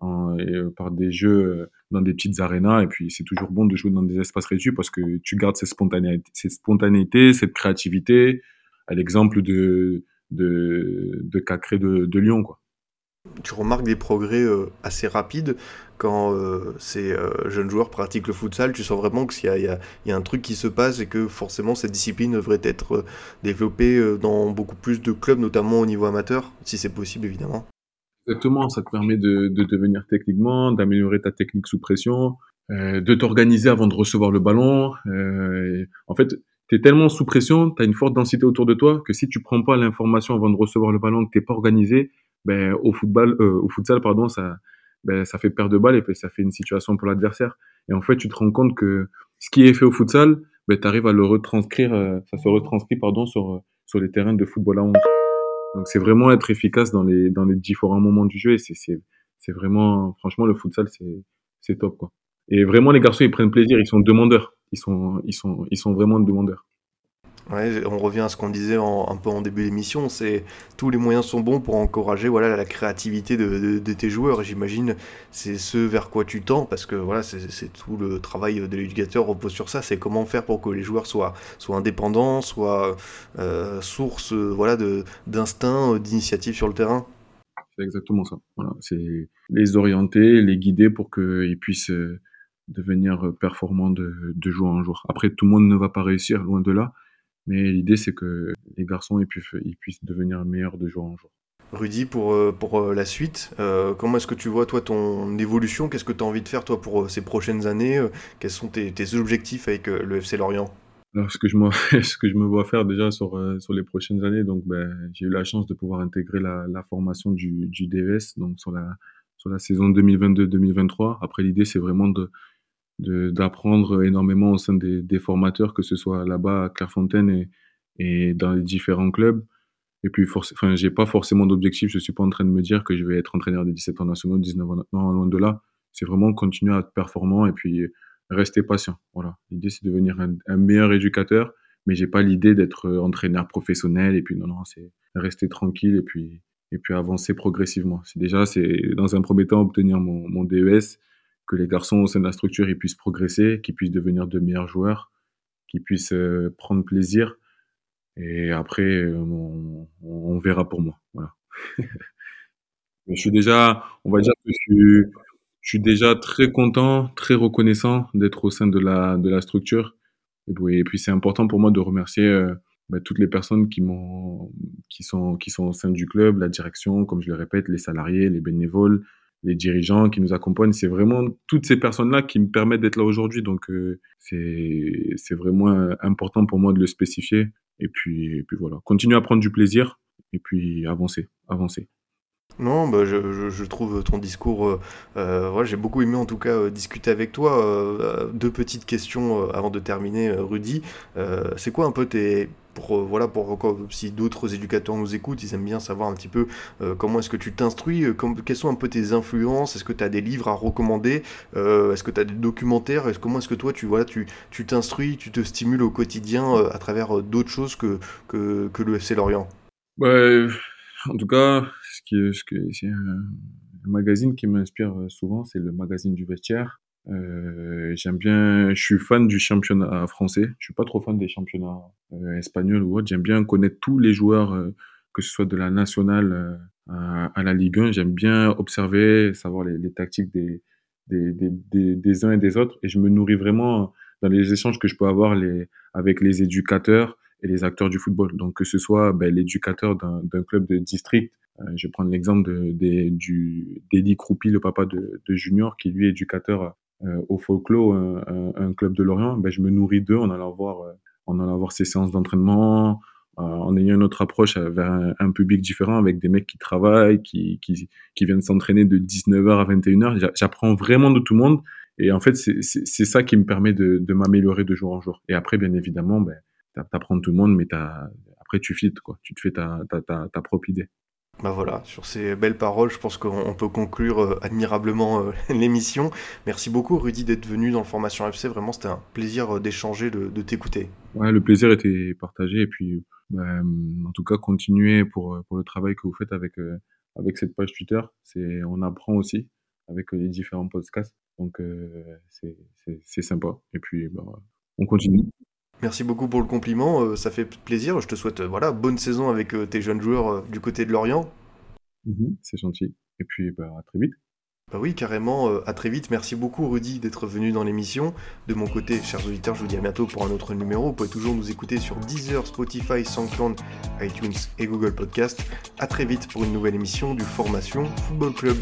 en, par des jeux dans des petites arénas. Et puis c'est toujours bon de jouer dans des espaces réduits parce que tu gardes cette spontanéité, cette, spontanéité, cette créativité à l'exemple de de, de Cacré de, de Lyon quoi tu remarques des progrès euh, assez rapides quand euh, ces euh, jeunes joueurs pratiquent le futsal. Tu sens vraiment qu'il y, y, y, a un truc qui se passe et que forcément cette discipline devrait être développée dans beaucoup plus de clubs, notamment au niveau amateur, si c'est possible évidemment. Exactement, ça te permet de, de devenir techniquement, d'améliorer ta technique sous pression, de t'organiser avant de recevoir le ballon. En fait, tu es tellement sous pression, tu as une forte densité autour de toi que si tu prends pas l'information avant de recevoir le ballon, que tu pas organisé, ben, au football, euh, au futsal, pardon, ça, ben, ça fait perdre de balles et puis ça fait une situation pour l'adversaire. Et en fait, tu te rends compte que ce qui est fait au futsal, ben, tu arrives à le retranscrire, euh, ça se retranscrit pardon, sur, sur les terrains de football à 11. Donc c'est vraiment être efficace dans les, dans les différents moments du jeu et c'est, c'est, c'est vraiment, franchement, le futsal, c'est, c'est top, quoi. Et vraiment, les garçons, ils prennent plaisir, ils sont demandeurs. Ils sont, ils sont, ils sont vraiment demandeurs. On revient à ce qu'on disait un peu en début d'émission, c'est tous les moyens sont bons pour encourager voilà la créativité de, tes joueurs. J'imagine c'est ce vers quoi tu tends parce que voilà c'est tout le travail de l'éducateur repose sur ça. C'est comment faire pour que les joueurs soient indépendants, soient euh, source voilà de d'instinct, d'initiative sur le terrain. C'est exactement ça. Voilà, c'est les orienter, les guider pour qu'ils puissent euh, devenir performants de, de jour en jour. Après, tout le monde ne va pas réussir, loin de là. Mais l'idée, c'est que les garçons ils puissent, ils puissent devenir meilleurs de jour en jour. Rudy, pour, pour la suite, euh, comment est-ce que tu vois toi ton évolution? Qu'est-ce que tu as envie de faire toi pour ces prochaines années? Quels sont tes, tes, objectifs avec le FC Lorient? Alors, ce que je me, *laughs* ce que je me vois faire déjà sur, sur les prochaines années, donc ben, j'ai eu la chance de pouvoir intégrer la, la formation du, du DVS donc sur la, sur la saison 2022-2023. Après, l'idée, c'est vraiment de, d'apprendre énormément au sein des, des, formateurs, que ce soit là-bas à Clairefontaine et, et dans les différents clubs. Et puis, enfin, j'ai pas forcément d'objectif. Je suis pas en train de me dire que je vais être entraîneur des 17 ans nationaux, 19 ans, non, loin de là. C'est vraiment continuer à être performant et puis rester patient. Voilà. L'idée, c'est de devenir un, un, meilleur éducateur, mais j'ai pas l'idée d'être entraîneur professionnel. Et puis, non, non, c'est rester tranquille et puis, et puis avancer progressivement. C'est déjà, c'est dans un premier temps obtenir mon, mon DES, que les garçons au sein de la structure ils puissent progresser, qu'ils puissent devenir de meilleurs joueurs, qu'ils puissent euh, prendre plaisir. Et après, euh, on, verra pour moi. Voilà. *laughs* je suis déjà, on va dire que je suis, déjà très content, très reconnaissant d'être au sein de la, de la structure. Et puis, c'est important pour moi de remercier euh, bah, toutes les personnes qui qui sont, qui sont au sein du club, la direction, comme je le répète, les salariés, les bénévoles, les dirigeants qui nous accompagnent. C'est vraiment toutes ces personnes-là qui me permettent d'être là aujourd'hui. Donc, euh, c'est, vraiment important pour moi de le spécifier. Et puis, puis voilà, continuer à prendre du plaisir et puis avancer, avancer. Non, bah je, je, trouve ton discours, euh, euh, j'ai beaucoup aimé en tout cas euh, discuter avec toi. Euh, deux petites questions avant de terminer, Rudy. c'est quoi un peu tes, pour, voilà, pour si d'autres éducateurs nous écoutent, ils aiment bien savoir un petit peu comment est-ce que tu t'instruis, quelles sont un peu tes influences, est-ce que tu as des livres à recommander, est-ce que tu as des documentaires, est-ce, comment est-ce que toi tu voilà, tu, t'instruis, tu te stimules au quotidien à travers d'autres choses que, que, le FC Lorient? Ouais en tout cas, ce qui, ce qui, un, magazine qui m'inspire souvent, c'est le magazine du vestiaire. Euh, j'aime bien, je suis fan du championnat français. Je suis pas trop fan des championnats euh, espagnols ou autres. J'aime bien connaître tous les joueurs, euh, que ce soit de la nationale euh, à, la Ligue 1. J'aime bien observer, savoir les, tactiques des des, des, des, des, uns et des autres. Et je me nourris vraiment dans les échanges que je peux avoir les, avec les éducateurs, et les acteurs du football. Donc que ce soit ben, l'éducateur d'un club de district, je vais prendre l'exemple de, de, du Croupi, le papa de, de, Junior, qui lui est éducateur au Folklore, un, un, un, club de Lorient. Ben, je me nourris d'eux en allant voir, euh, en allant voir ces séances d'entraînement, euh, en ayant une autre approche vers un, un, public différent, avec des mecs qui travaillent, qui, qui, qui viennent s'entraîner de 19h à 21h. J'apprends vraiment de tout le monde. Et en fait, c'est ça qui me permet de, de m'améliorer de jour en jour. Et après, bien évidemment, ben, t'apprends tout le monde, mais après tu fites, quoi. Tu te fais ta, ta, ta, ta, propre idée. Bah voilà, sur ces belles paroles, je pense qu'on peut conclure euh, admirablement euh, *laughs* l'émission. Merci beaucoup Rudy d'être venu dans le Formation FC, vraiment c'était un plaisir euh, d'échanger, de, t'écouter. Ouais, le plaisir était partagé et puis bah, en tout cas continuez pour, pour le travail que vous faites avec, avec cette page Twitter. C'est, on apprend aussi avec les différents podcasts, donc c'est sympa. Et puis bah, on continue. Merci beaucoup pour le compliment, euh, ça fait plaisir. Je te souhaite euh, voilà, bonne saison avec euh, tes jeunes joueurs du côté de Lorient. Mmh, c'est gentil. Et puis bah, à très vite. Bah oui, carrément, à très vite. Merci beaucoup Rudy d'être venu dans l'émission. De mon côté, chers auditeurs, je vous dis à bientôt pour un autre numéro. Vous pouvez toujours nous écouter sur Deezer, Spotify, SoundCloud, iTunes et Google Podcast. À très vite pour une nouvelle émission du Formation Football Club.